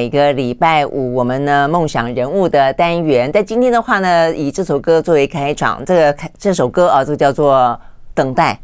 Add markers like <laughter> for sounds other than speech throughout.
每个礼拜五，我们呢梦想人物的单元，但今天的话呢，以这首歌作为开场。这个开这首歌啊，这个叫做《等待》。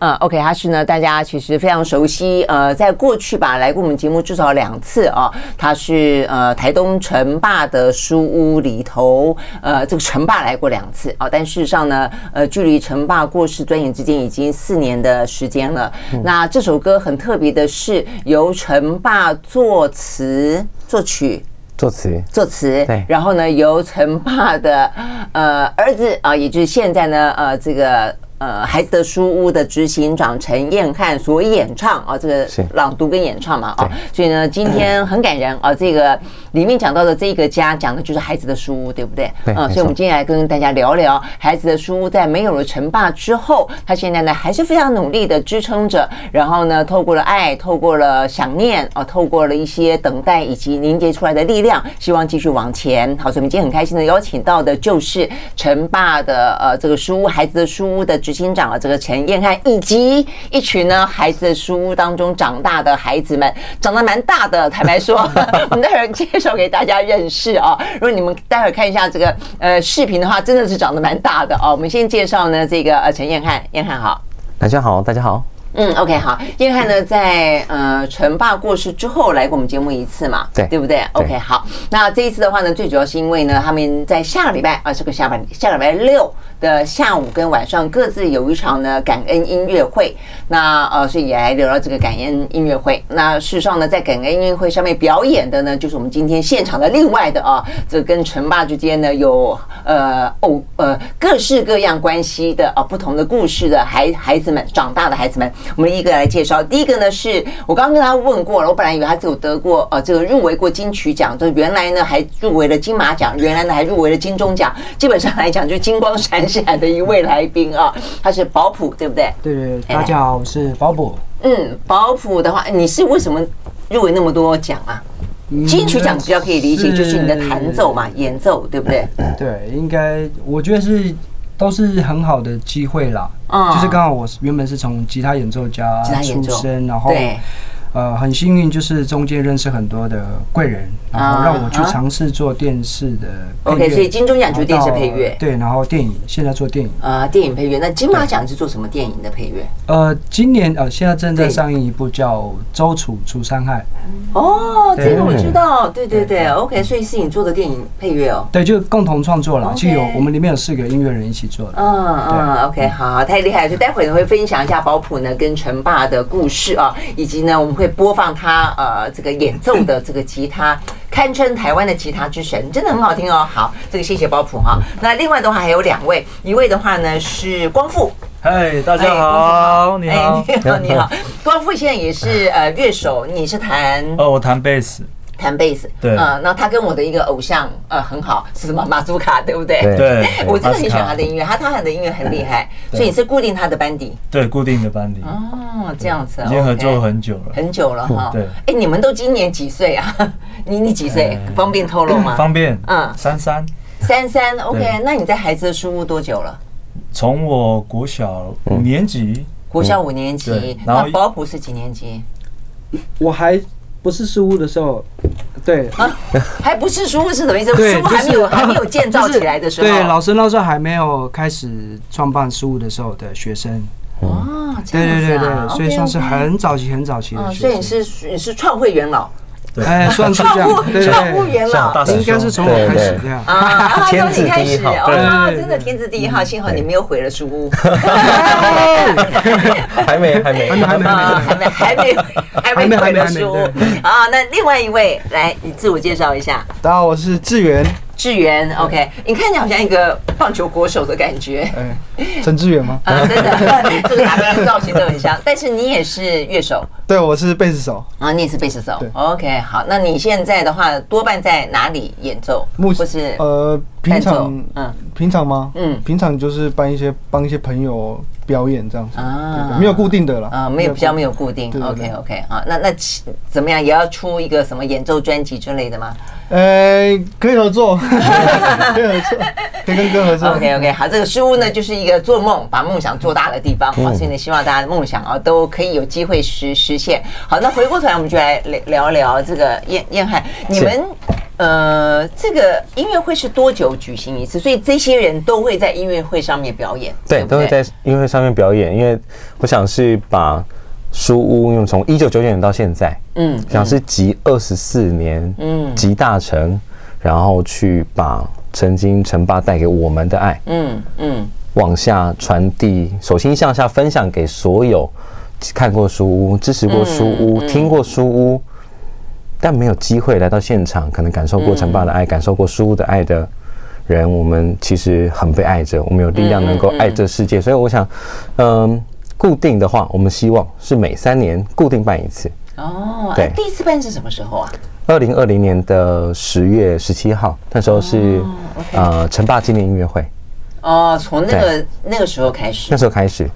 嗯，OK，他是呢，大家其实非常熟悉。呃，在过去吧，来过我们节目至少两次啊。他是呃台东陈霸的书屋里头，呃，这个陈霸来过两次啊。但事实上呢，呃，距离陈霸过世转眼之间已经四年的时间了。嗯、那这首歌很特别的是，由陈霸作词、作曲、作词、作词，对。然后呢，由陈爸的呃儿子啊，也就是现在呢，呃，这个。呃，孩子的书屋的执行长陈彦汉所演唱啊，这个朗读跟演唱嘛啊，所以呢，今天 <clears throat> 很感人啊。这个里面讲到的这个家，讲的就是孩子的书屋，对不对？嗯，所以我们今天来跟大家聊聊孩子的书屋，在没有了陈爸之后，他现在呢还是非常努力的支撑着，然后呢，透过了爱，透过了想念啊，透过了一些等待以及凝结出来的力量，希望继续往前。好，所以我们今天很开心的邀请到的就是陈爸的呃这个书屋，孩子的书屋的执行长啊，这个陈彦翰，以及一群呢孩子的书屋当中长大的孩子们，长得蛮大的。坦白说，<laughs> 我们待会儿介绍给大家认识啊。如果你们待会儿看一下这个呃视频的话，真的是长得蛮大的啊。我们先介绍呢这个呃陈彦翰，彦翰好，大家好，大家好。嗯，OK，好。叶翰呢，在呃陈爸过世之后来过我们节目一次嘛，对，对不对，？OK，好。那这一次的话呢，最主要是因为呢，他们在下个礼拜啊，这个下半下个礼拜六的下午跟晚上各自有一场呢感恩音乐会。那呃，所以也来聊聊这个感恩音乐会。那事实上呢，在感恩音乐会上面表演的呢，就是我们今天现场的另外的啊，这跟陈爸之间呢有呃偶呃各式各样关系的啊不同的故事的孩孩子们长大的孩子们。我们一个来介绍，第一个呢是我刚刚跟他问过了，我本来以为他只有得过呃这个入围过金曲奖，就原来呢还入围了金马奖，原来呢还入围了金钟奖，基本上来讲就金光闪闪的一位来宾啊，他是保普，对不对？对对对，大家好，我是保普。嗯，保普的话，你是为什么入围那么多奖啊？金曲奖比较可以理解，就是你的弹奏嘛，演奏，对不对？对，应该我觉得是。都是很好的机会啦，嗯，就是刚好我原本是从吉他演奏家出身，然后。呃，很幸运，就是中间认识很多的贵人，然后让我去尝试做电视的配乐。OK，所以金钟奖就是电视配乐，对，然后电影现在做电影啊，电影配乐。那金马奖是做什么电影的配乐？呃，今年呃，现在正在上映一部叫《周楚除三害》。哦，这个我知道，对对对，OK，所以是你做的电影配乐哦。对，就共同创作了，就有我们里面有四个音乐人一起做的。嗯嗯，OK，好，太厉害了。就待会呢会分享一下保普呢跟陈爸的故事啊，以及呢我们会。播放他呃这个演奏的这个吉他，堪称台湾的吉他之神，真的很好听哦。好，这个谢谢包普哈。那另外的话还有两位，一位的话呢是光复，嗨，大家好，你好，<laughs> 你好，你好。光复现在也是呃乐手，你是弹？哦，我弹贝斯。弹贝斯，对，嗯，那他跟我的一个偶像，呃，很好，是什么？马祖卡，对不对？对，<laughs> 我真的很喜欢他的音乐，他他弹的音乐很厉害，所以你是固定他的班底？对，固定的班底。哦，这样子，已经合作很久了，很久了哈。对，哎，你们都今年几岁啊？<laughs> 你你几岁？方便透露吗？方便，嗯，三三，三三，OK。那你在孩子的书屋多久了？从我国小五年级，国小五年级，那保普是几年级？我还。不是书屋的时候，对啊，还不是书屋是什么意思？书屋还没有还没有建造起来的时候，对，老师那时候还没有开始创办书屋的时候的学生。哦，对对对对，所以算是很早期很早期的学生。所以你是你是创会元老。哎，算是这样，对。创物元老，应该是从我开始这样。啊，<laughs> 天字第一号，哦，真的天字第一号，幸好你没有毁了书屋，<laughs> 还没，还没，还没，还没，<laughs> 还没，还没，还没毁了书屋。啊。那另外一位，来，你自我介绍一下。大家好，我是志源。志源，OK，你看起来好像一个棒球国手的感觉。哎，陈志远吗？<laughs> 啊，真的，<laughs> 这个打扮造型都很像。但是你也是乐手？对，我是贝斯手。啊，你也是贝斯手。，OK，好。那你现在的话，多半在哪里演奏？目前是呃，平常，嗯，平常吗？嗯，平常就是帮一些帮一些朋友表演这样子啊，没有固定的了啊，没有比较没有固定。OK，OK，好，那那怎么样？也要出一个什么演奏专辑之类的吗？呃，可以合作，<laughs> 可以合作，可以跟哥合作。OK OK，好，这个书屋呢，就是一个做梦、把梦想做大的地方啊，所以呢，希望大家的梦想啊，都可以有机会实实现。好，那回过头来，我们就来聊聊这个燕燕海，你们呃，这个音乐会是多久举行一次？所以这些人都会在音乐会上面表演，对，都会在音乐会上面表演，因为我想是把。书屋，用从一九九九年到现在，嗯，想是集二十四年，嗯，集大成，然后去把曾经陈爸带给我们的爱，嗯嗯，往下传递，手心向下分享给所有看过书屋、支持过书屋、听过书屋，但没有机会来到现场，可能感受过陈爸的爱、感受过书屋的爱的人，我们其实很被爱着，我们有力量能够爱这世界，所以我想，嗯。固定的话，我们希望是每三年固定办一次。哦，对，第一次办是什么时候啊？二零二零年的十月十七号，那时候是呃陈爸纪念音乐会。哦，从那个那个时候开始。那时候开始，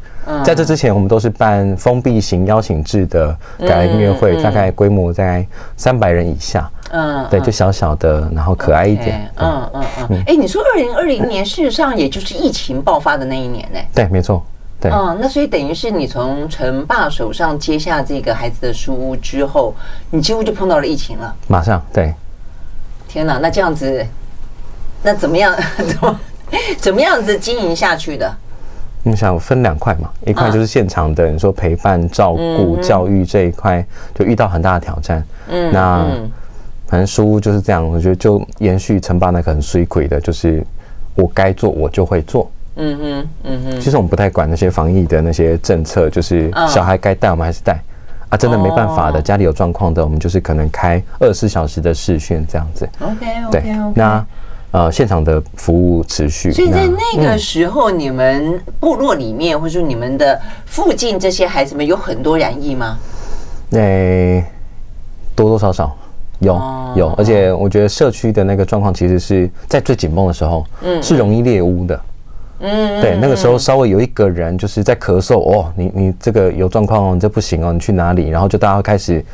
在这之前，我们都是办封闭型邀请制的感恩音乐会，大概规模在三百人以下。嗯，对，就小小的，然后可爱一点。嗯嗯嗯。哎，你说二零二零年，事实上也就是疫情爆发的那一年呢？对，没错。对嗯，那所以等于是你从陈爸手上接下这个孩子的书屋之后，你几乎就碰到了疫情了。马上，对。天哪，那这样子，那怎么样？怎 <laughs> 么 <laughs> 怎么样子经营下去的？你想分两块嘛，一块就是现场的，你说陪伴、照顾、教育这一块，就遇到很大的挑战。嗯，那反正书屋就是这样，我觉得就延续陈爸那个很水鬼的，就是我该做我就会做。嗯哼，嗯哼，其实我们不太管那些防疫的那些政策，就是小孩该带我们还是带啊，真的没办法的，家里有状况的，我们就是可能开二十四小时的视讯这样子。OK OK OK。那呃，现场的服务持续。所以在那个时候，你们部落里面，或者说你们的附近这些孩子们有很多染疫吗？诶，多多少少有有，而且我觉得社区的那个状况，其实是在最紧绷的时候，嗯，是容易猎巫的。嗯，对，那个时候稍微有一个人就是在咳嗽哦，你你这个有状况哦，你这不行哦，你去哪里？然后就大家开始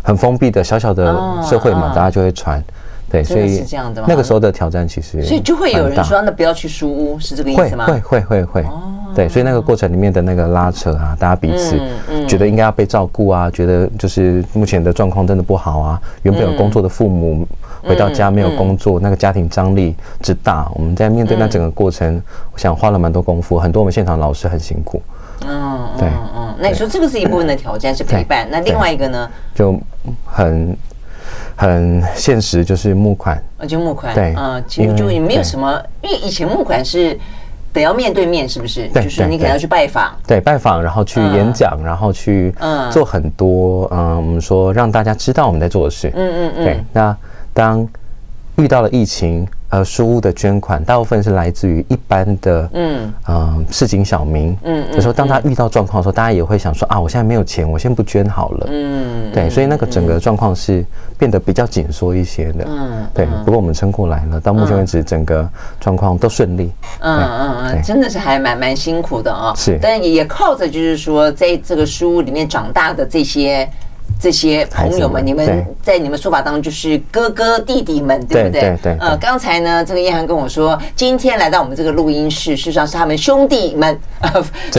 很封闭的小小的社会嘛，大家就会传，对，所以是这样的。那个时候的挑战其实，所以就会有人说，那不要去书屋，是这个意思吗？会会会会会，对，所以那个过程里面的那个拉扯啊，大家彼此觉得应该要被照顾啊，觉得就是目前的状况真的不好啊，原本有工作的父母。回到家没有工作，那个家庭张力之大，我们在面对那整个过程，我想花了蛮多功夫，很多我们现场老师很辛苦。嗯，对，嗯，那你说这个是一部分的挑战是陪伴，那另外一个呢？就很很现实，就是募款。就募款。对，啊，其实就也没有什么，因为以前募款是得要面对面，是不是？就是你可能要去拜访。对，拜访，然后去演讲，然后去做很多，嗯，我们说让大家知道我们在做的事。嗯嗯嗯。对，那。当遇到了疫情，呃，书屋的捐款大部分是来自于一般的，嗯，呃，市井小民，嗯，有时候当他遇到状况的时候，大家也会想说啊，我现在没有钱，我先不捐好了，嗯，对，所以那个整个状况是变得比较紧缩一些的，嗯，对。不过我们撑过来了，到目前为止，整个状况都顺利，嗯嗯嗯，真的是还蛮蛮辛苦的啊，是，但也也靠着就是说，在这个书屋里面长大的这些。这些朋友们，你们在你们说法当中就是哥哥弟弟们，对不对？对对。呃，刚才呢，这个叶涵跟我说，今天来到我们这个录音室，事实上是他们兄弟们，<laughs> 呃，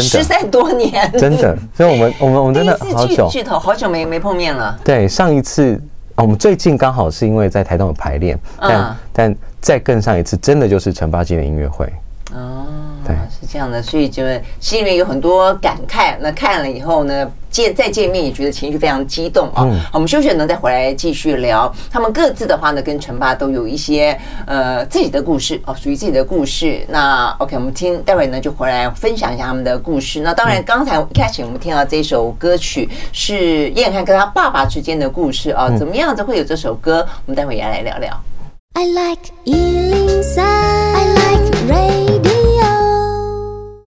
失散多年，真的。所以我们我们我们真的 <laughs> 好久好久没没碰面了。对，上一次我们最近刚好是因为在台东有排练，但但再更上一次，真的就是陈爸纪念音乐会。哦，对，是这样的，所以就心里面有很多感慨。那看了以后呢，见再见面也觉得情绪非常激动啊。好，我们休息呢，再回来继续聊。他们各自的话呢，跟陈爸都有一些呃自己的故事哦，属于自己的故事。那 OK，我们听，待会呢就回来分享一下他们的故事。那当然，刚才一开始我们听到这首歌曲是燕汉跟他爸爸之间的故事啊，怎么样子会有这首歌？我们待会也来聊聊。I like 103, I like radio.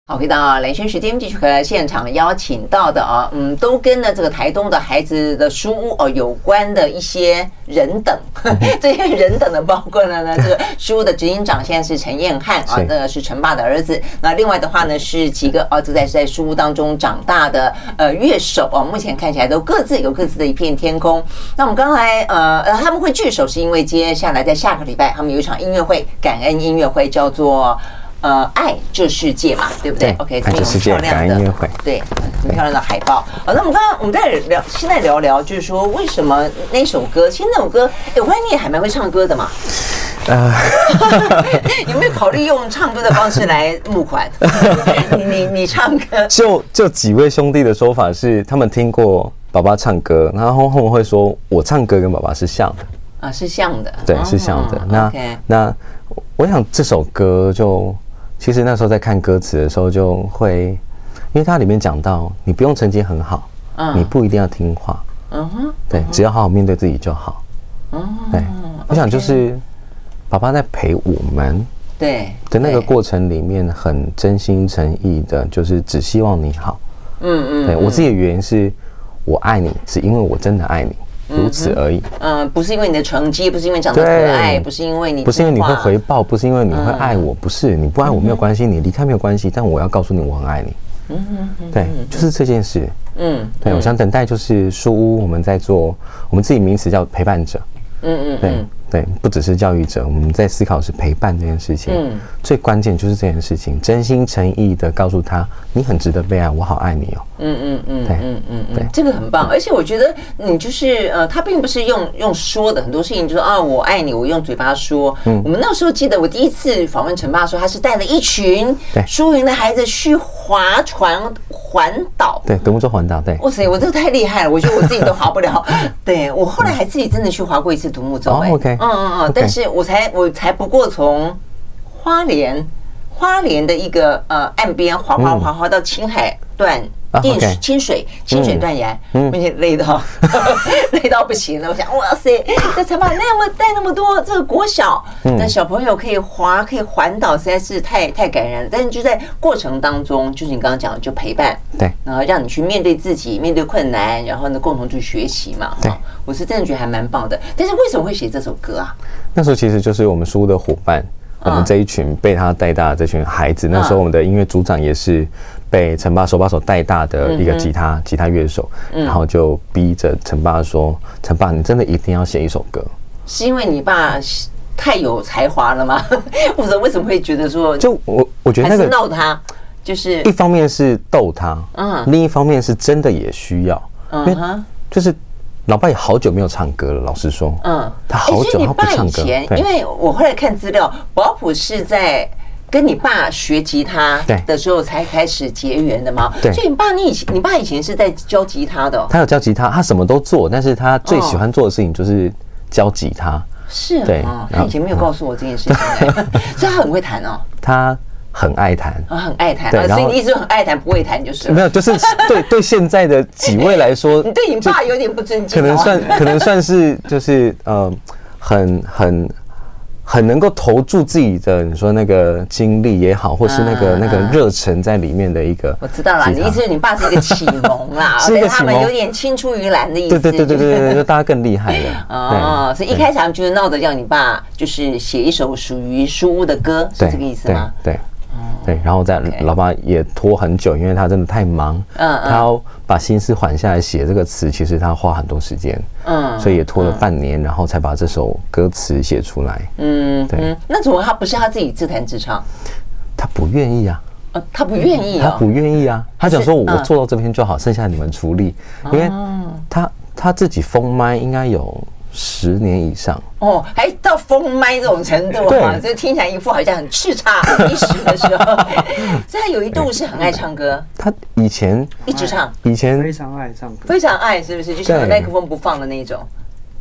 好，回到蓝轩时间，继续和现场邀请到的啊，嗯，都跟呢这个台东的孩子的书屋哦有关的一些人等，<laughs> 这些人等的包括了呢，这个书屋的执行长现在是陈彦翰啊，这个是陈爸的儿子。那另外的话呢，是几个哦，就在在书屋当中长大的呃乐手哦，目前看起来都各自有各自的一片天空。那我们刚才呃呃他们会聚首，是因为接下来在下个礼拜他们有一场音乐会，感恩音乐会，叫做。呃，爱这世界嘛，对不对，对？OK，这是很漂亮的，对，很漂亮的海报。好，那我们刚刚我们在聊，现在聊聊，就是说为什么那首歌？其实那首歌，哎，我发现你也还蛮会唱歌的嘛。<laughs> 呃，<laughs> 有没有考虑用唱歌的方式来 <laughs> 募款？你你你唱歌？就就几位兄弟的说法是，他们听过爸爸唱歌，然后后面会说我唱歌跟爸爸是像的啊，是像的，对，是像的。那 Okay 那我想这首歌就。其实那时候在看歌词的时候，就会，因为它里面讲到，你不用成绩很好，嗯，你不一定要听话，嗯哼，对，只要好好面对自己就好，嗯，对，我想就是，爸爸在陪我们，对，的那个过程里面，很真心诚意的，就是只希望你好，嗯嗯，对我自己的原因是，我爱你，是因为我真的爱你。如此而已。嗯，不是因为你的成绩，不是因为长得可爱，不是因为你，不是因为你会回报，不是因为你会爱我，不是你不爱我没有关系，你离开没有关系，但我要告诉你我很爱你。嗯嗯，对，就是这件事。嗯，对，我想等待就是书屋，我们在做，我们自己名词叫陪伴者。嗯嗯，对。对，不只是教育者，我们在思考是陪伴这件事情。嗯，最关键就是这件事情，真心诚意的告诉他，你很值得被爱，我好爱你哦。嗯嗯嗯，对，嗯嗯嗯，这个很棒。而且我觉得你就是呃，他并不是用用说的很多事情，就是啊，我爱你，我用嘴巴说。嗯，我们那时候记得我第一次访问陈爸的时候，他是带了一群输赢的孩子去划船环岛。对，独木舟环岛。对，哇塞，我这个太厉害了，我觉得我自己都划不了。<laughs> 对，我后来还自己真的去划过一次独木舟。哦，OK。嗯嗯嗯，但是我才我才不过从花莲花莲的一个呃岸边滑滑滑滑到青海断电清水清水断崖，并且累到 <laughs> 累到不行了。我想，哇塞，这陈爸那么带那么多这个国小那小朋友可以滑可以环岛，实在是太太感人了。但是就在过程当中，就是你刚刚讲的，就陪伴，对，然后让你去面对自己，面对困难，然后呢共同去学习嘛。对，我是真的觉得还蛮棒的。但是为什么会写这首歌啊？那时候其实就是我们书屋的伙伴。我们这一群被他带大的这群孩子，那时候我们的音乐组长也是被陈爸手把手带大的一个吉他吉他乐手，然后就逼着陈爸说：“陈爸，你真的一定要写一首歌。”是因为你爸太有才华了吗？<laughs> 或者为什么会觉得说？就我我觉得那个闹他，就是一方面是逗他，嗯，另一方面是真的也需要，嗯哼，就是。老爸也好久没有唱歌了，老实说，嗯，他好久他不唱歌。因为我后来看资料，保普是在跟你爸学吉他的时候才开始结缘的吗。对，所以你爸你以前你爸以前是在教吉他的，他有教吉他，他什么都做，但是他最喜欢做的事情就是教吉他。是啊，他以前没有告诉我这件事情，<laughs> 所以他很会弹哦。他。很爱弹啊，很爱弹，对，所以你一直很爱弹，不会弹就是没有，就是对对现在的几位来说，<laughs> 你对你爸有点不尊敬，可能算可能算是就是呃，很很很能够投注自己的你说那个精力也好，或是那个那个热忱在里面的一个，我知道了，你意思是你爸是一个启蒙啦，<laughs> 是一个启蒙，有点青出于蓝的意思，对对对对对对，就大家更厉害了。哦，所以一开始他们就是闹着要你爸就是写一首属于书屋的歌，是这个意思吗？对。对，然后在老爸也拖很久，因为他真的太忙，嗯，他要把心思缓下来写这个词，其实他花很多时间，嗯，所以也拖了半年，然后才把这首歌词写出来，嗯，对，那怎么他不是他自己自弹自唱？他不愿意啊，他不愿意，他不愿意啊，他想说我做到这边就好，剩下你们处理，因为他他自己封麦应该有。十年以上哦，还到封麦这种程度啊！这听起来一副好像很叱咤一时的时候。<laughs> 所以他有一度是很爱唱歌。他以前一直唱，以前非常爱唱歌，非常爱，是不是？就像麦克风不放的那种。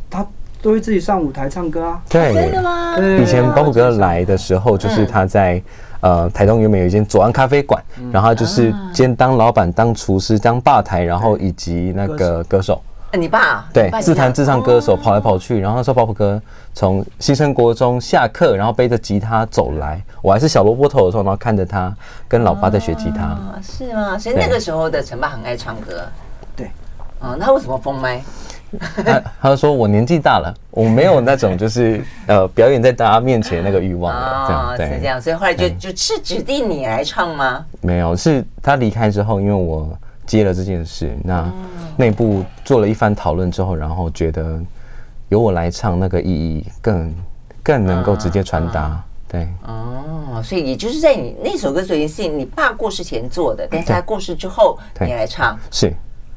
他都会自己上舞台唱歌啊？对，真的吗？以前保卜哥来的时候，就是他在呃台东原本有一间左岸咖啡馆，然后就是兼当老板、当厨师、当吧台，然后以及那个歌手。你爸对，自弹自唱歌手跑来跑去，然后那时候保卜哥从新生国中下课，然后背着吉他走来，我还是小萝卜头的时候，然后看着他跟老爸在学吉他，是吗？所以那个时候的陈爸很爱唱歌，对，啊，那为什么封麦？他他就说我年纪大了，我没有那种就是 <laughs> 呃表演在大家面前那个欲望了，这样是这样，所以后来就就是指定你来唱吗？没有，是他离开之后，因为我。接了这件事，那内部做了一番讨论之后，然后觉得由我来唱那个意义更更能够直接传达。对，哦，所以也就是在你那首歌，所以是你爸过世前做的，但是他过世之后你来唱，是，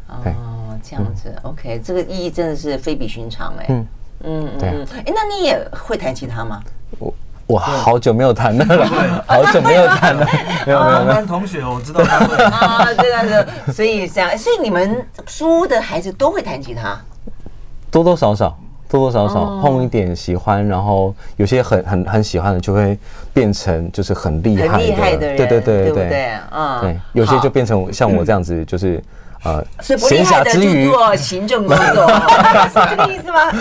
哦，这样子，OK，这个意义真的是非比寻常，哎，嗯。嗯嗯，哎，那你也会弹吉他吗？我。我好久没有弹了，好久没有弹了。<laughs> 没有没有，班同学我知道他会 <laughs> 啊，对对对，所以这样，所以你们书屋的孩子都会弹吉他，多多少少，多多少少碰一点喜欢，然后有些很很很喜欢的，就会变成就是很厉害的，厉害的人，对对对对对，嗯，对，有些就变成像我这样子，就是。呃，所以不厉害的就做行政工作，<laughs> 是这个意思吗？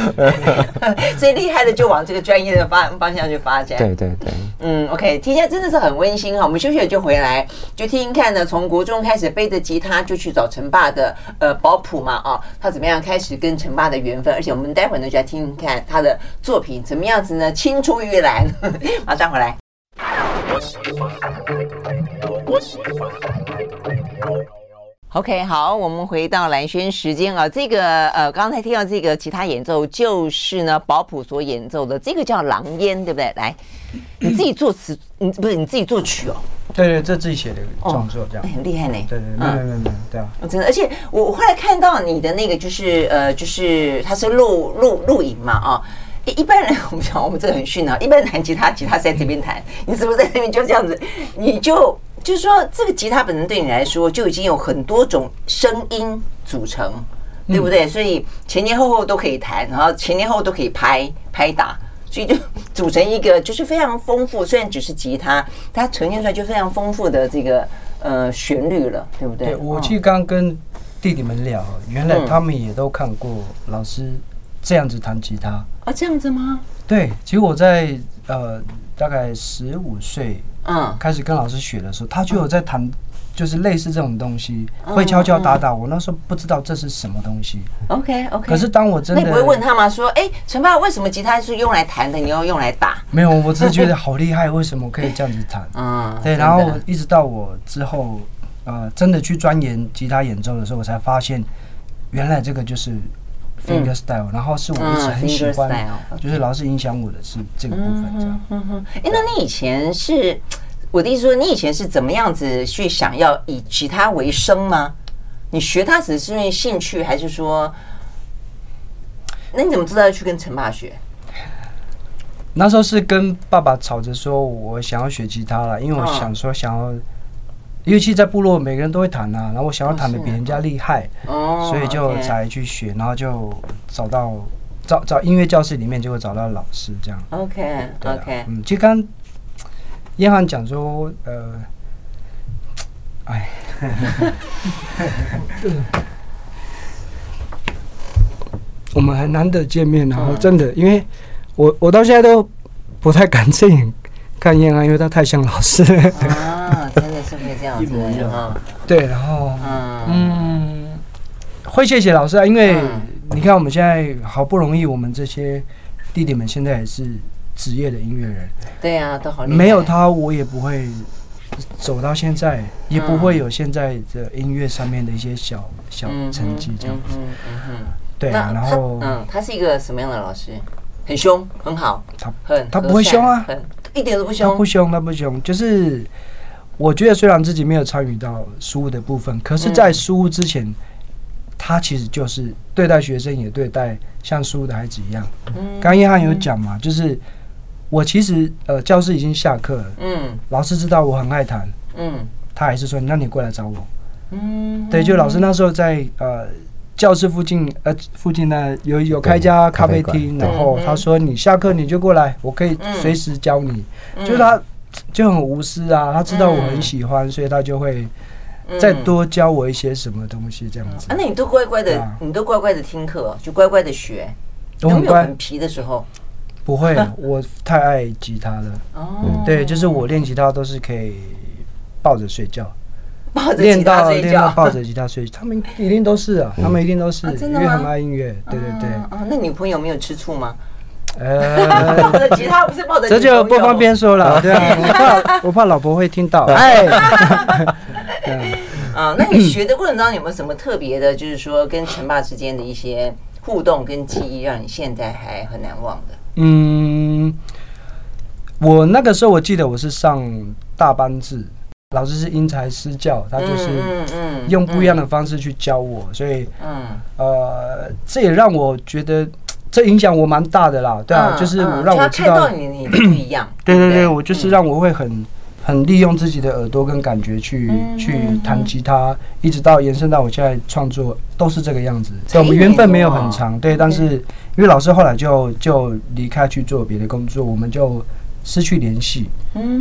<laughs> 所以厉害的就往这个专业的方方向去发展。对对对，嗯，OK，听起来真的是很温馨哈。我们休息了就回来，就听听看呢。从国中开始背着吉他就去找陈爸的呃保谱嘛啊，他怎么样开始跟陈爸的缘分？而且我们待会呢就来听听看他的作品怎么样子呢？青出于蓝，<laughs> 马上回来。OK，好，我们回到蓝轩时间啊，这个呃，刚才听到这个吉他演奏就是呢，保普所演奏的，这个叫《狼烟》，对不对？来，<clears throat> 你自己作词，你不是你自己作曲哦？对对，这自己写的创作，这样很厉害呢。对对，没有没有没有，对啊，真的，而且我后来看到你的那个，就是呃，就是它是录录录影嘛，啊，一一般人我们讲我们这个很逊啊，一般人弹吉他，吉他在这边弹，你是不是在那边就这样子，你就。就是说，这个吉他本身对你来说就已经有很多种声音组成，对不对？所以前前后后都可以弹，然后前前后后都可以拍拍打，所以就组成一个就是非常丰富。虽然只是吉他，它呈现出来就非常丰富的这个呃旋律了，对不对？对，我其实刚跟弟弟们聊，原来他们也都看过老师这样子弹吉他啊，这样子吗？对，其实我在呃大概十五岁。嗯，开始跟老师学的时候，他就有在弹，就是类似这种东西，会敲敲打打。我那时候不知道这是什么东西。OK OK。可是当我真的，你不会问他吗？说，哎，陈爸，为什么吉他是用来弹的？你要用来打？没有，我只是觉得好厉害，为什么可以这样子弹？嗯，<laughs> 对。然后一直到我之后，呃，真的去钻研吉他演奏的时候，我才发现，原来这个就是 finger style。然后是我一直很喜欢，就是老是影响我的是这个部分这样。嗯哼。哎，那你以前是？我的意思说，你以前是怎么样子去想要以吉他为生吗？你学它只是因为兴趣，还是说，那你怎么知道要去跟陈爸学？那时候是跟爸爸吵着说，我想要学吉他了，因为我想说想要，尤其在部落每个人都会弹啊，然后我想要弹的比人家厉害，所以就才去学，然后就找到找找音乐教室里面就会找到老师这样。OK OK，嗯，就刚。燕翰讲说，呃，哎，<laughs> 我们很难得见面，然后真的，因为我我到现在都不太敢 <laughs> 正眼看燕翰，因为他太像老师了。啊，真的是会这样？对，然后嗯，会谢谢老师啊，因为你看我们现在好不容易，我们这些弟弟们现在也是。职业的音乐人，对啊，都好。没有他，我也不会走到现在，也不会有现在的音乐上面的一些小小成绩这样子。嗯嗯对啊，然后嗯，他是一个什么样的老师？很凶，很好。他很，他不会凶啊，一点都不凶。他不凶，他不凶。就是我觉得，虽然自己没有参与到书屋的部分，可是，在书屋之前，他其实就是对待学生，也对待像书屋的孩子一样。刚刚燕翰有讲嘛，就是。我其实呃，教室已经下课了。嗯，老师知道我很爱谈。嗯，他还是说：“那你过来找我。”嗯，对，就老师那时候在呃教室附近呃附近呢有有开家咖啡厅，然后他说：“你下课你就过来，我可以随时教你。”就是他就很无私啊，他知道我很喜欢，所以他就会再多教我一些什么东西这样子。啊，那你都乖乖的，你都乖乖的听课，就乖乖的学。有没有很皮的时候？不会，<laughs> 我太爱吉他了。哦，对，就是我练吉他都是可以抱着睡觉。练到练到抱着吉他睡，他们一定都是啊，他们一定都是，因为很爱音乐。对对对。啊，那女朋友没有吃醋吗？<laughs> 呃，抱着吉他不是抱着，这就不方便说了。对啊，我怕我怕老婆会听到。哎。<laughs> 啊，那你学的过程当中有没有什么特别的，就是说跟陈爸之间的一些互动跟记忆，让你现在还很难忘的？嗯，我那个时候我记得我是上大班制。老师是因材施教，他就是用不一样的方式去教我，所以嗯，呃，这也让我觉得这影响我蛮大的啦，对啊，就是我让我知道你你不一样，对对对，我就是让我会很很利用自己的耳朵跟感觉去去弹吉他，一直到延伸到我现在创作都是这个样子。我们缘分没有很长，对，但是因为老师后来就就离开去做别的工作，我们就。失去联系，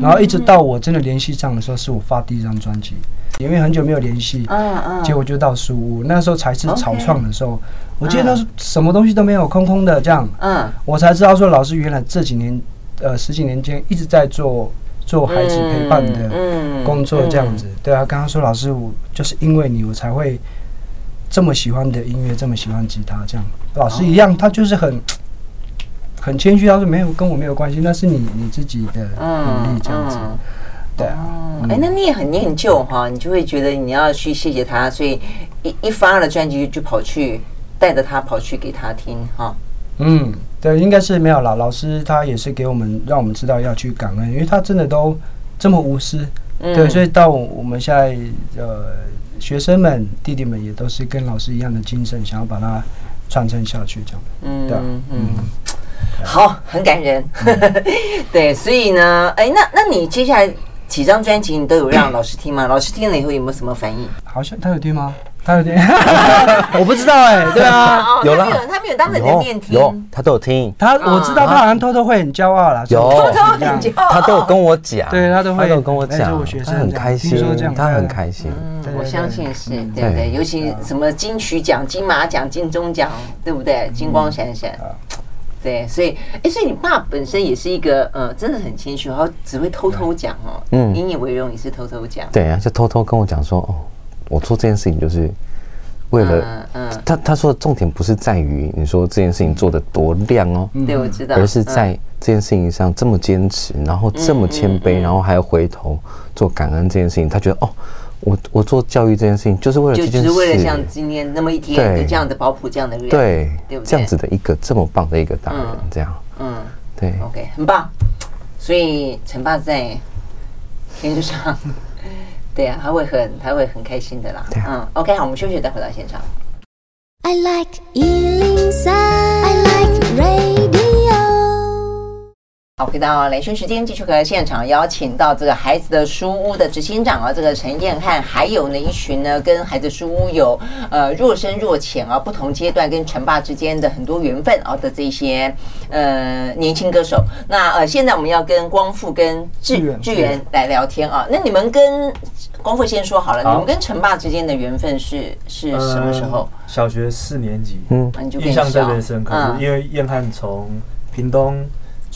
然后一直到我真的联系上的时候，是我发第一张专辑，因为很久没有联系，嗯嗯。结果就到书屋，那时候才是草创的时候，我记得那时什么东西都没有，空空的这样，嗯。我才知道说老师原来这几年，呃十几年间一直在做做孩子陪伴的工作这样子，对啊，刚刚说老师，我就是因为你，我才会这么喜欢的音乐，这么喜欢吉他这样，老师一样，他就是很。很谦虚，他说没有跟我没有关系，那是你你自己的努力这样子，对啊。哎，那你也很念旧哈，你就会觉得你要去谢谢他，所以一一发了专辑就跑去带着他跑去给他听哈。嗯，对，应该是没有啦。老师他也是给我们让我们知道要去感恩，因为他真的都这么无私，对，所以到我们现在呃学生们弟弟们也都是跟老师一样的精神，想要把它传承下去这样。嗯，对，嗯。好，很感人，<laughs> 对，所以呢，哎，那那你接下来几张专辑你都有让老师听吗？<coughs> 老师听了以后有没有什么反应？好像他有听吗？他有听，<laughs> 我不知道哎，<laughs> 对啊，有了，他没有当着你的面听，有，他都有听，他我知道他好像偷偷会很骄傲啦，有，偷偷很骄傲，他都有跟我讲，对他都会。跟我讲，他很开心，他很开心，我相信是对对，尤其什么金曲奖、金马奖、金钟奖，对不对？金光闪闪。对，所以，哎，所以你爸本身也是一个，呃，真的很谦虚，然后只会偷偷讲哦，嗯，引以为荣也是偷偷讲，对啊，就偷偷跟我讲说，哦，我做这件事情就是为了，嗯，他他说的重点不是在于你说这件事情做的多亮哦，对，我知道，而是在这件事情上这么坚持，然后这么谦卑，然后还要回头做感恩这件事情，他觉得哦。我我做教育这件事情，就是为了这件事，就是为了像今天那么一天有这样的保普这样的人，对，对不对？这样子的一个这么棒的一个大人，这样，嗯，对，OK，很棒。所以陈爸在天就上，<laughs> 对啊，他会很他会很开心的啦。嗯，OK，好，我们休息再回到现场。I like 103, I like radio 好，回到雷军时间，继续和现场邀请到这个孩子的书屋的执行长啊，这个陈彦翰，还有呢一群呢跟孩子书屋有呃若深若浅啊不同阶段跟陈爸之间的很多缘分啊的这些呃年轻歌手。那呃现在我们要跟光复跟志志源来聊天啊。那你们跟光复先说好了，好你们跟陈爸之间的缘分是是什么时候？呃、小学四年级，嗯，印象特别深刻，嗯、因为彦翰从屏东。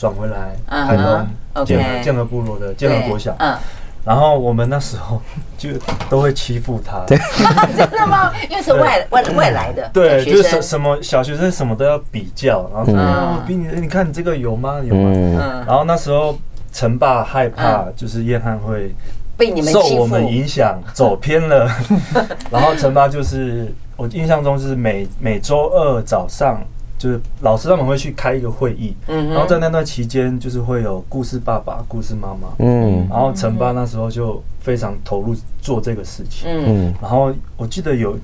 转回来，台东建和建和部落的建和国小，嗯，然后我们那时候 <laughs> 就都会欺负他，<laughs> 真的吗？因为是外外外来的，对，就是什什么小学生什么都要比较，然后说比你，你看你这个有吗？有吗？然后那时候陈爸害怕，就是彦翰会被你们受我们影响走偏了，<laughs> 然后陈爸就是我印象中是每每周二早上。就是老师他们会去开一个会议，嗯，然后在那段期间，就是会有故事爸爸、故事妈妈，嗯，然后陈爸那时候就非常投入做这个事情，嗯，然后我记得有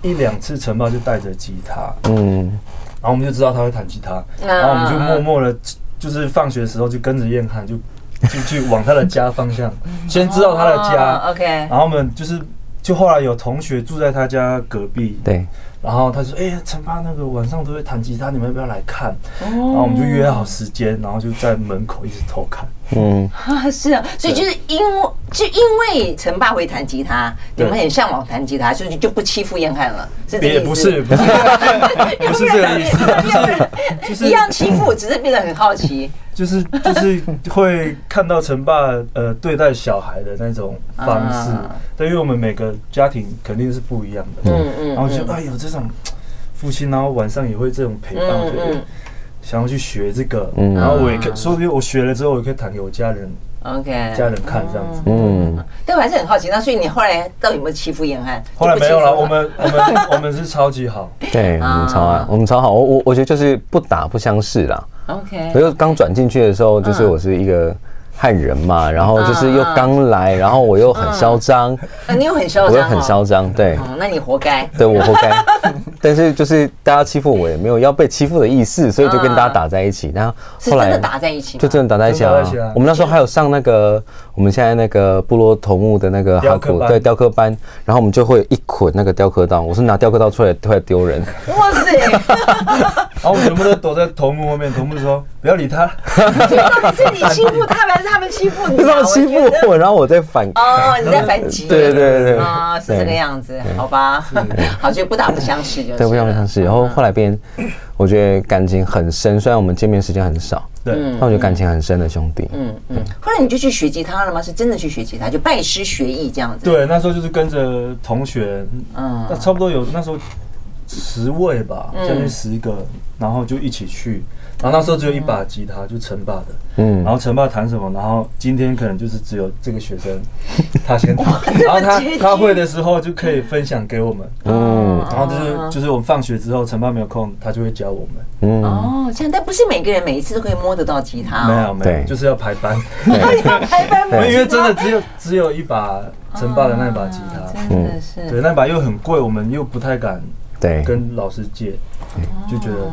一两次陈爸就带着吉他，嗯，然后我们就知道他会弹吉他，然后我们就默默的，就是放学的时候就跟着彦翰就就 <laughs> 去往他的家方向，先知道他的家，OK，然后我们就是就后来有同学住在他家隔壁，对。然后他说：“哎、欸，陈爸那个晚上都会弹吉他，你们要不要来看？”哦、然后我们就约好时间，然后就在门口一直偷看。嗯，啊，是啊，所以就是因为就因为陈爸会弹吉他，你们很向往弹吉他，所以就不欺负燕翰了。是这个意思？也不是，<laughs> 不是，不是这个意思，就是 <laughs> 就是一样欺负，只是变得很好奇。就是就是会看到陈爸呃对待小孩的那种方式，对，因为我们每个家庭肯定是不一样的。嗯嗯，然后就哎呦这种父亲，然后晚上也会这种陪伴，所以想要去学这个，嗯然后我也可以，说不定我学了之后，我可以弹给我家人。OK，家人看这样子，嗯，但我还是很好奇，那所以你后来到底有没有欺负严汉？后来没有了，我们我们 <laughs> 我们是超级好，对，我们超爱，我们超好，我我我觉得就是不打不相识啦。OK，所以刚转进去的时候，就是我是一个。汉人嘛，然后就是又刚来，然后我又很嚣张，你又很嚣张，我又很嚣张，对，那你活该，对我活该，<laughs> 但是就是大家欺负我也没有要被欺负的意思，所以就跟大家打在一起，然后后来打在一起，就真的打在一起啊。我们那时候还有上那个我们现在那个部落头目的那个哈古对雕刻班，然后我们就会一捆那个雕刻刀，我是拿雕刻刀出来出来丢人，哇塞，<laughs> 然后我们全部都躲在头目后面，头目说不要理他，是你欺负他们还是？他们欺负你，<laughs> 他们欺负我，然后我再反哦，你在反击，对对对啊，是这个样子，好吧，好，就不打不相识，就对，不打不相识。然后后来变，我觉得感情很深，虽然我们见面时间很少，对，但我觉得感情很深的兄弟。嗯嗯。后来你就去学吉他了吗？是真的去学吉他，就拜师学艺这样子？对，那时候就是跟着同学，嗯，那差不多有那时候十位吧，将近十个，然后就一起去。然后那时候只有一把吉他，就陈爸的。嗯。然后陈爸弹什么，然后今天可能就是只有这个学生，<laughs> 他先弹。然后他他会的时候就可以分享给我们。嗯。然后就是就是我们放学之后，陈爸没有空，他就会教我们。嗯。哦，这样，但不是每个人每一次都可以摸得到吉他。没有没有，就是要排班。<laughs> 要排班。因为真的只有只有一把陈爸的那把吉他。真的是。对，那把又很贵，我们又不太敢对跟老师借，就觉得。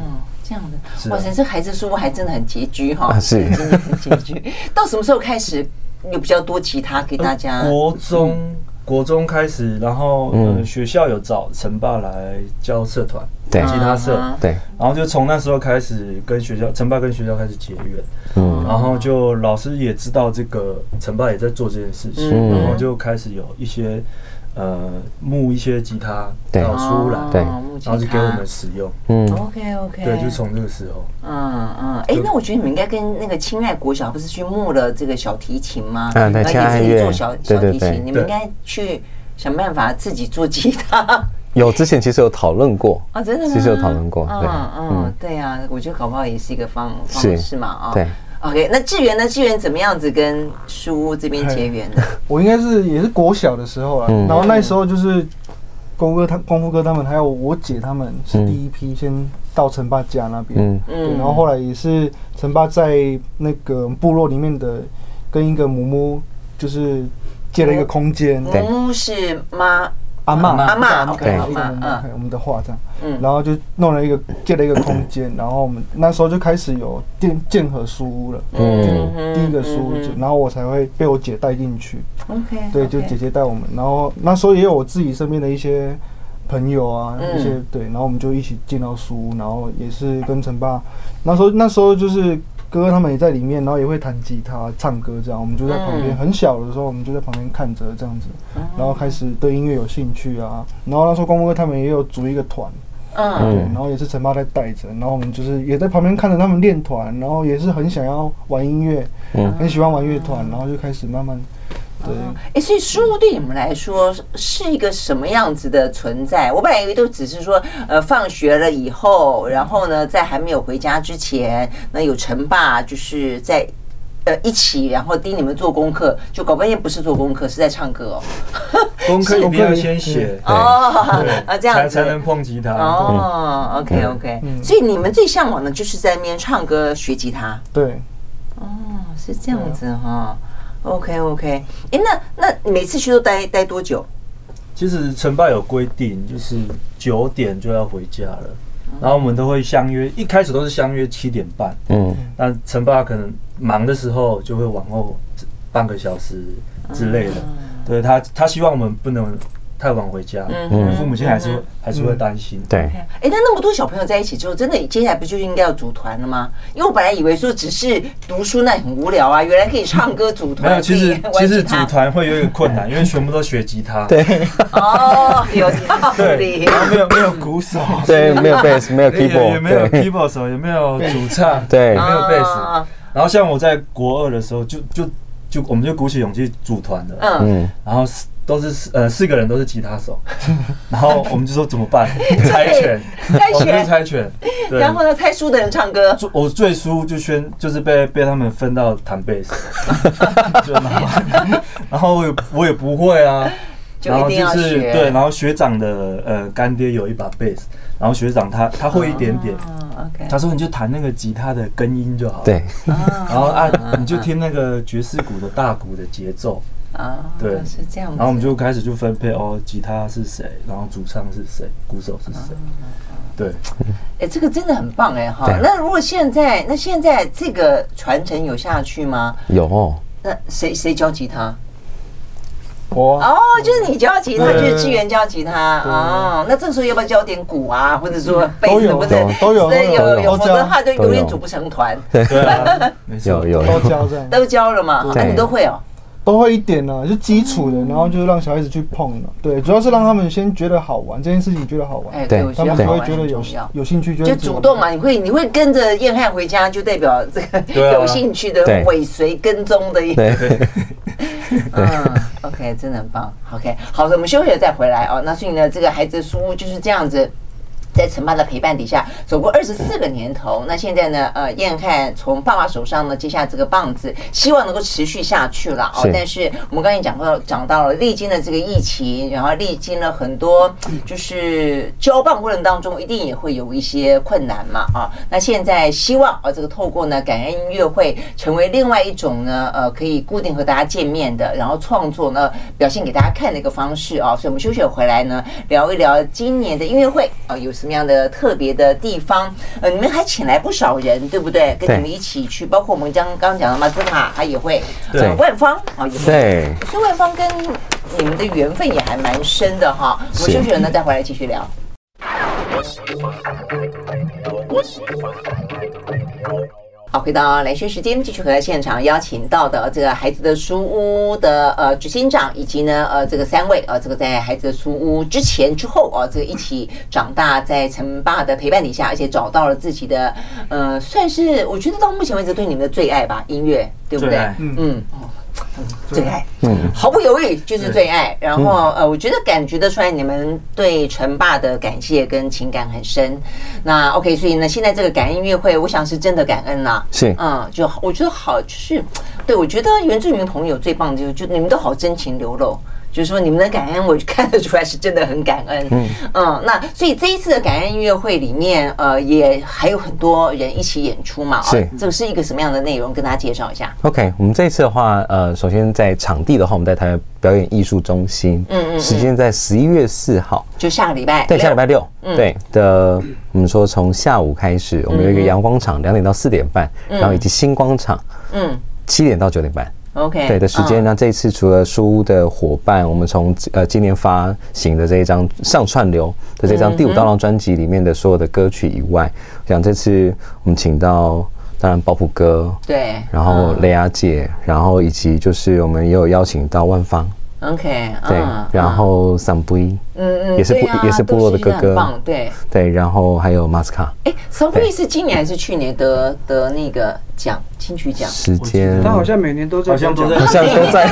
这样的，哇塞，这孩子书屋还真的很拮据哈，是，真的很拮据。<laughs> 到什么时候开始有比较多吉他给大家？国中，国中开始，然后学校有找陈爸来教社团，对，吉他社，对，然后就从那时候开始跟学校，陈爸跟学校开始结缘，嗯，然后就老师也知道这个陈爸也在做这件事情，然后就开始有一些。呃，募一些吉他到书屋来，对，然后就给我们使用。嗯，OK OK，对，就从这个时候。嗯嗯，哎，那我觉得你们应该跟那个亲爱国小不是去募了这个小提琴吗？嗯，对，亲爱乐。做小小提琴，你们应该去想办法自己做吉他。有，之前其实有讨论过啊，<laughs> 真的吗？其实有讨论过。嗯嗯，对啊，我觉得搞不好也是一个方方式嘛啊。对。OK，那志源呢？志源怎么样子跟书屋这边结缘的？<laughs> 我应该是也是国小的时候啊，嗯、然后那时候就是光哥他、光复哥他们，还有我姐他们是第一批先到陈爸家那边，嗯，对，然后后来也是陈爸在那个部落里面的跟一个母母就是借了一个空间，母母是妈。阿嬷，阿嬷，OK，一个我们的画这样，嗯，然后就弄了一个借了一个空间，然后我们那时候就开始有建建和书屋了，嗯，第一个书屋，然后我才会被我姐带进去，OK，对，就姐姐带我们，然后那时候也有我自己身边的一些朋友啊，一些对，然后我们就一起进到书屋，然后也是跟陈爸，那时候那时候就是。哥哥他们也在里面，然后也会弹吉他、唱歌这样。我们就在旁边，很小的时候，我们就在旁边看着这样子，然后开始对音乐有兴趣啊。然后那时候光哥他们也有组一个团，嗯，对，然后也是陈爸在带着，然后我们就是也在旁边看着他们练团，然后也是很想要玩音乐，嗯，很喜欢玩乐团，然后就开始慢慢。对，哎，所以书屋对你们来说是一个什么样子的存在？我本来以为都只是说，呃，放学了以后，然后呢，在还没有回家之前，那有陈爸就是在呃一起，然后盯你们做功课，就搞半天不是做功课，是在唱歌哦。<laughs> 功课一定要先写哦，啊，这样才才能碰吉他哦。OK OK，所以你们最向往的就是在那边唱歌学吉他。对，哦，是这样子哈。OK OK，哎，那那每次去都待待多久？其实陈爸有规定，就是九点就要回家了。然后我们都会相约，一开始都是相约七点半。嗯，那陈爸可能忙的时候就会往后半个小时之类的。对他，他希望我们不能太晚回家，嗯，父母亲还是还是会担心。对，哎，那那么多小朋友在一起之后，真的接下来不就应该要组团了吗？因为我本来以为说只是读书那很无聊啊，原来可以唱歌组团。没有，其实其实组团会有一个困难，<laughs> 因为全部都学吉他。对，哦，有道理。然后没有没有鼓手，对，没有贝斯，<laughs> 没有 keyboard，也没有 keyboard 手，也没有主唱，对，没有 bass。然后像我在国二的时候，就就就我们就鼓起勇气组团了，嗯，然后都是呃四个人都是吉他手，<laughs> 然后我们就说怎么办？猜拳，猜拳，猜拳。然后呢，猜输的人唱歌。我最输就宣就是被被他们分到弹贝斯，<laughs> 就然后然后我也我也不会啊，然后就是对，然后学长的呃干爹有一把贝斯，然后学长他他会一点点。他说：“你就弹那个吉他的根音就好了。”对，然后按你就听那个爵士鼓的大鼓的节奏啊。对，是这样。然后我们就开始就分配哦，吉他是谁，然后主唱是谁，鼓手是谁。对，哎，这个真的很棒哎哈。那如果现在，那现在这个传承有下去吗？有。那谁谁教吉他？我哦，就是你教吉他，就是志源教吉他哦。那这个时候要不要教点鼓啊，或者说贝斯？不是都有，有有，否则的话就永远组不成团。<laughs> 对，有有都教这样，都教了嘛？那你都会哦，都会一点呢，就基础的，然后就让小孩子去碰了。对，主要是让他们先觉得好玩，这件事情觉得好玩，对，他们就会觉得有有兴趣，就主动嘛。你会你会跟着燕翰回家，就代表这个 <laughs> 有兴趣的尾随跟踪的一个。<laughs> 嗯，OK，真的很棒。OK，好的，我们休息了再回来哦。那所以呢，这个孩子的书屋就是这样子。在陈爸的陪伴底下，走过二十四个年头。那现在呢？呃，彦翰从爸爸手上呢接下这个棒子，希望能够持续下去了哦。但是我们刚才讲到，讲到了历经了这个疫情，然后历经了很多，就是交棒过程当中，一定也会有一些困难嘛啊。那现在希望啊，这个透过呢感恩音乐会，成为另外一种呢呃可以固定和大家见面的，然后创作呢表现给大家看的一个方式啊。所以我们休息回来呢，聊一聊今年的音乐会啊，有什么。什么样的特别的地方？呃，你们还请来不少人，对不对？跟你们一起去，包括我们刚刚讲的马斯卡，他也会。呃，万方啊，也会。对，所以万方跟你们的缘分也还蛮深的哈。我们休息了呢，再回来继续聊。好，回到来学时间，继续和现场邀请到的这个孩子的书屋的呃执行长，以及呢呃这个三位呃这个在孩子的书屋之前之后啊，这个一起长大，在陈爸的陪伴底下，而且找到了自己的呃算是我觉得到目前为止对你们的最爱吧，音乐对不对？嗯嗯。最爱，嗯，毫不犹豫就是最爱。然后呃，我觉得感觉得出来，你们对陈爸的感谢跟情感很深。那 OK，所以呢，现在这个感恩音乐会，我想是真的感恩呐。是，嗯，就我觉得好，就是对我觉得原住民朋友最棒的就是，就你们都好真情流露。就是说，你们的感恩，我看得出来是真的很感恩。嗯嗯，那所以这一次的感恩音乐会里面，呃，也还有很多人一起演出嘛。是，这个是一个什么样的内容？跟大家介绍一下。OK，我们这一次的话，呃，首先在场地的话，我们在台湾表演艺术中心。嗯嗯。时间在十一月四号，就下个礼拜。对，下礼拜六。对的，我们说从下午开始，我们有一个阳光场，两点到四点半，然后以及星光场，嗯，七点到九点半。OK，对的时间。那这一次除了书屋的伙伴，我们从呃今年发行的这一张上串流的这张第五道浪专辑里面的所有的歌曲以外，我想这次我们请到当然包普哥，对，然后雷雅姐，然后以及就是我们也有邀请到万芳。OK，对，然后桑布伊，嗯嗯，也是部也是部落的哥哥，对对，然后还有马斯卡。哎，桑布伊是今年还是去年得得那个奖金曲奖？时间他好像每年都在，好像都在，好像都在，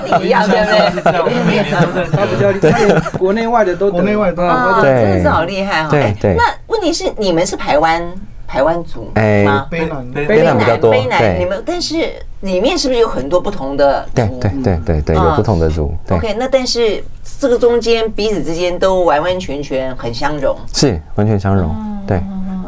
跟你一样，对不对？每年都在，他比较厉害，国内外的都国内外都真的是好厉害哈。对对。那问题是你们是台湾排湾族吗？卑南卑南比较多，卑南你们但是。里面是不是有很多不同的族？对对对对对，有不同的族。OK，那但是这个中间彼此之间都完完全全很相融，是完全相融。对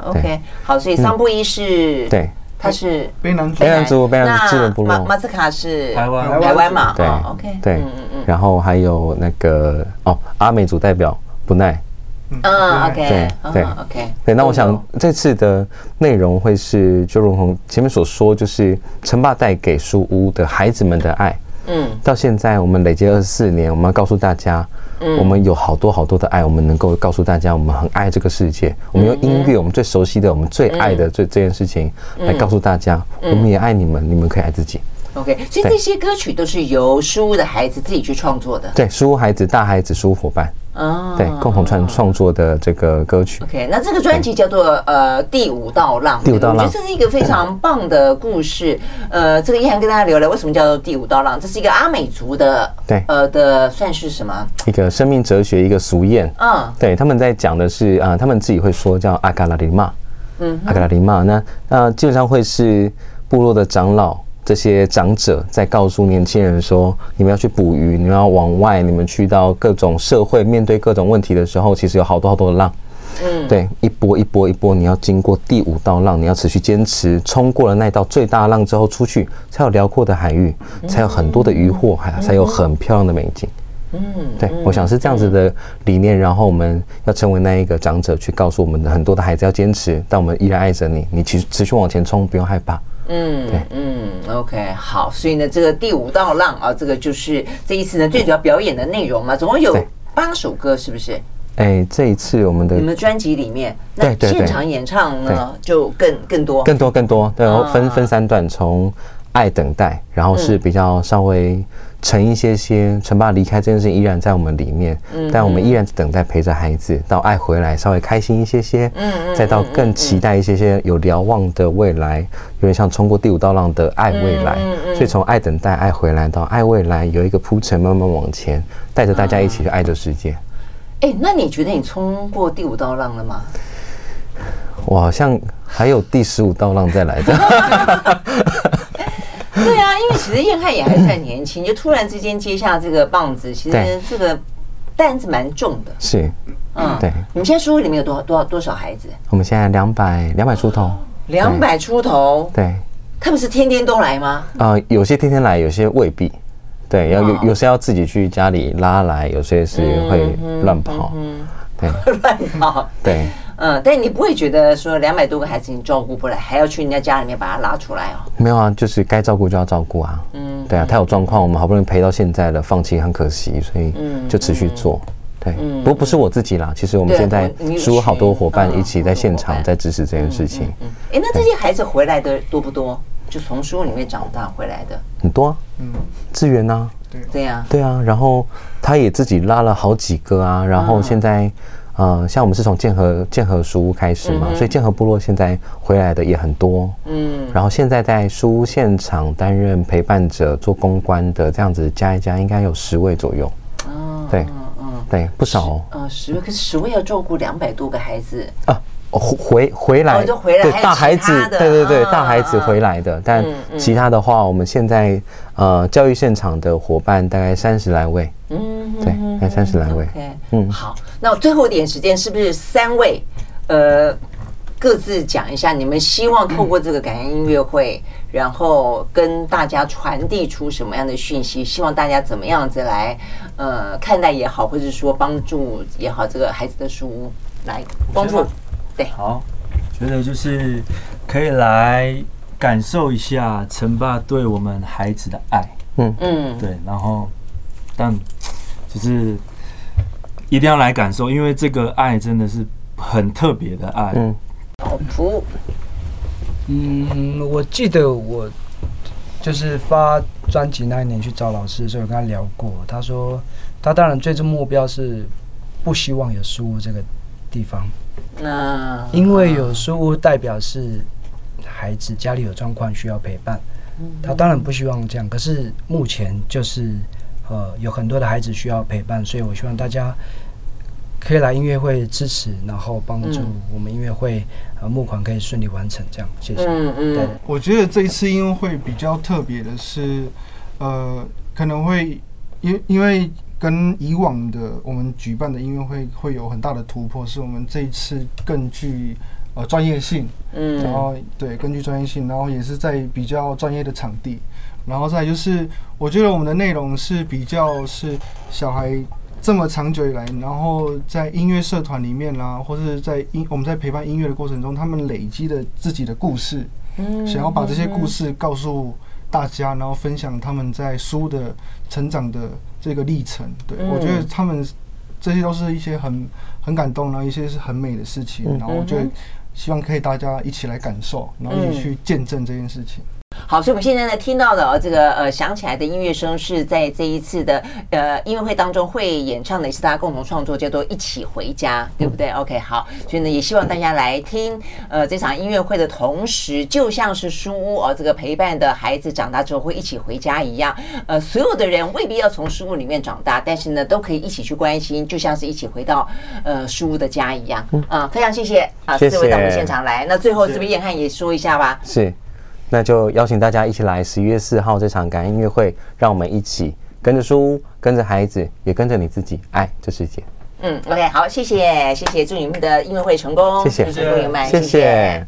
，OK，好，所以桑布伊是，对，他是卑南族，卑南族，卑南族部落。马斯卡是台湾，台湾嘛？对，OK，对，嗯嗯然后还有那个哦，阿美族代表不奈。嗯，OK，对对，OK，对。那我想这次的内容会是，就如同前面所说，就是陈爸带给书屋的孩子们的爱，嗯，到现在我们累积二十四年，我们要告诉大家，嗯，我们有好多好多的爱，我们能够告诉大家，我们很爱这个世界。我们用音乐，我们最熟悉的，我们最爱的这这件事情来告诉大家，我们也爱你们，你们可以爱自己。OK，所以这些歌曲都是由书屋的孩子自己去创作的。对，书屋孩子、大孩子、书屋伙伴，哦，对，共同创创作的这个歌曲。OK，那这个专辑叫做呃《第五道浪》，第五道浪，我觉得这是一个非常棒的故事。呃，这个依涵跟大家聊聊，为什么叫做《第五道浪》？这是一个阿美族的，对，呃的算是什么？一个生命哲学，一个俗谚。嗯，对，他们在讲的是啊，他们自己会说叫阿嘎拉里玛，嗯，阿嘎拉里玛。那那基本上会是部落的长老。这些长者在告诉年轻人说：“你们要去捕鱼，你们要往外，你们去到各种社会，面对各种问题的时候，其实有好多好多的浪。嗯，对，一波一波一波，你要经过第五道浪，你要持续坚持，冲过了那道最大浪之后出去，才有辽阔的海域，才有很多的渔获，还才有很漂亮的美景。嗯，对，我想是这样子的理念。然后我们要成为那一个长者，去告诉我们的很多的孩子要坚持，但我们依然爱着你，你持持续往前冲，不用害怕。”嗯，对，嗯，OK，好，所以呢，这个第五道浪啊，这个就是这一次呢最主要表演的内容嘛，总共有八首歌，是不是？哎，这一次我们的你们专辑里面，那现场演唱呢就更更多，更多更多，对，然后分分三段，从爱等待，然后是比较稍微。沉一些些，陈爸离开这件事情依然在我们里面，嗯，但我们依然等待陪着孩子到爱回来，稍微开心一些些，嗯，再到更期待一些些有瞭望的未来，有点像冲过第五道浪的爱未来，所以从爱等待爱回来到爱未来有一个铺陈，慢慢往前，带着大家一起去爱这世界。哎，那你觉得你冲过第五道浪了吗？我好像还有第十五道浪再来的。<laughs> 对啊，因为其实燕汉也还算年轻，就突然之间接下这个棒子，其实这个担子蛮重的。是，嗯，对。你们现在书屋里面有多少多少多少孩子？我们现在两百两百出头。两百出头。对。他们是天天都来吗？啊、呃，有些天天来，有些未必。对，要有有些要自己去家里拉来，有些是会乱跑。嗯，对。<laughs> 乱跑。对。嗯，但你不会觉得说两百多个孩子你照顾不来，还要去人家家里面把他拉出来哦？没有啊，就是该照顾就要照顾啊。嗯，对啊，他有状况，我们好不容易陪到现在了，放弃很可惜，所以就持续做。对，不过不是我自己啦，其实我们现在书屋好多伙伴一起在现场在支持这件事情。嗯，哎，那这些孩子回来的多不多？就从书里面长大回来的很多。啊嗯，志源呐，对对呀，对啊，然后他也自己拉了好几个啊，然后现在。呃，像我们是从建和建和书屋开始嘛，所以建和部落现在回来的也很多。嗯，然后现在在书屋现场担任陪伴者、做公关的，这样子加一加，应该有十位左右。哦，对，嗯，对，不少哦。呃，十位，可是十位要照顾两百多个孩子啊。回回来，对大孩子，对对对，大孩子回来的，但其他的话，我们现在呃教育现场的伙伴大概三十来位，嗯，对，大概三十来位，嗯，好，那我最后一点时间是不是三位呃各自讲一下，你们希望透过这个感恩音乐会，然后跟大家传递出什么样的讯息？希望大家怎么样子来呃看待也好，或者说帮助也好，这个孩子的书屋来帮助。对，好，觉得就是可以来感受一下陈爸对我们孩子的爱，嗯。嗯，对，然后但就是一定要来感受，因为这个爱真的是很特别的爱。嗯，好图，嗯，我记得我就是发专辑那一年去找老师的时候，有跟他聊过，他说他当然最终目标是不希望有书屋这个地方。那因为有书屋代表是孩子家里有状况需要陪伴，他当然不希望这样。可是目前就是呃有很多的孩子需要陪伴，所以我希望大家可以来音乐会支持，然后帮助我们音乐会呃募款可以顺利完成。这样，谢谢。嗯嗯。对，我觉得这一次音乐会比较特别的是，呃，可能会因因为。跟以往的我们举办的音乐会会有很大的突破，是我们这一次更具呃专业性，嗯，然后对，根据专业性，然后也是在比较专业的场地，然后再就是我觉得我们的内容是比较是小孩这么长久以来，然后在音乐社团里面啦，或是在音我们在陪伴音乐的过程中，他们累积的自己的故事，嗯，想要把这些故事告诉大家，然后分享他们在书的成长的这个历程。对，我觉得他们这些都是一些很很感动，然后一些是很美的事情，然后我觉得希望可以大家一起来感受，然后一起去见证这件事情。好，所以我们现在呢听到的这个呃响起来的音乐声，是在这一次的呃音乐会当中会演唱的，也是大家共同创作，叫做《一起回家》，对不对？OK，好，所以呢也希望大家来听呃这场音乐会的同时，就像是书屋哦，这个陪伴的孩子长大之后会一起回家一样，呃，所有的人未必要从书屋里面长大，但是呢都可以一起去关心，就像是一起回到呃书屋的家一样。啊，非常谢谢啊四位到我们现场来。那最后是不是彦翰也说一下吧？是。那就邀请大家一起来十一月四号这场感恩音乐会，让我们一起跟着书，跟着孩子，也跟着你自己，爱这世界。嗯，OK，好，谢谢，谢谢，祝你们的音乐会成功，谢谢，谢谢朋友们，谢谢。谢谢。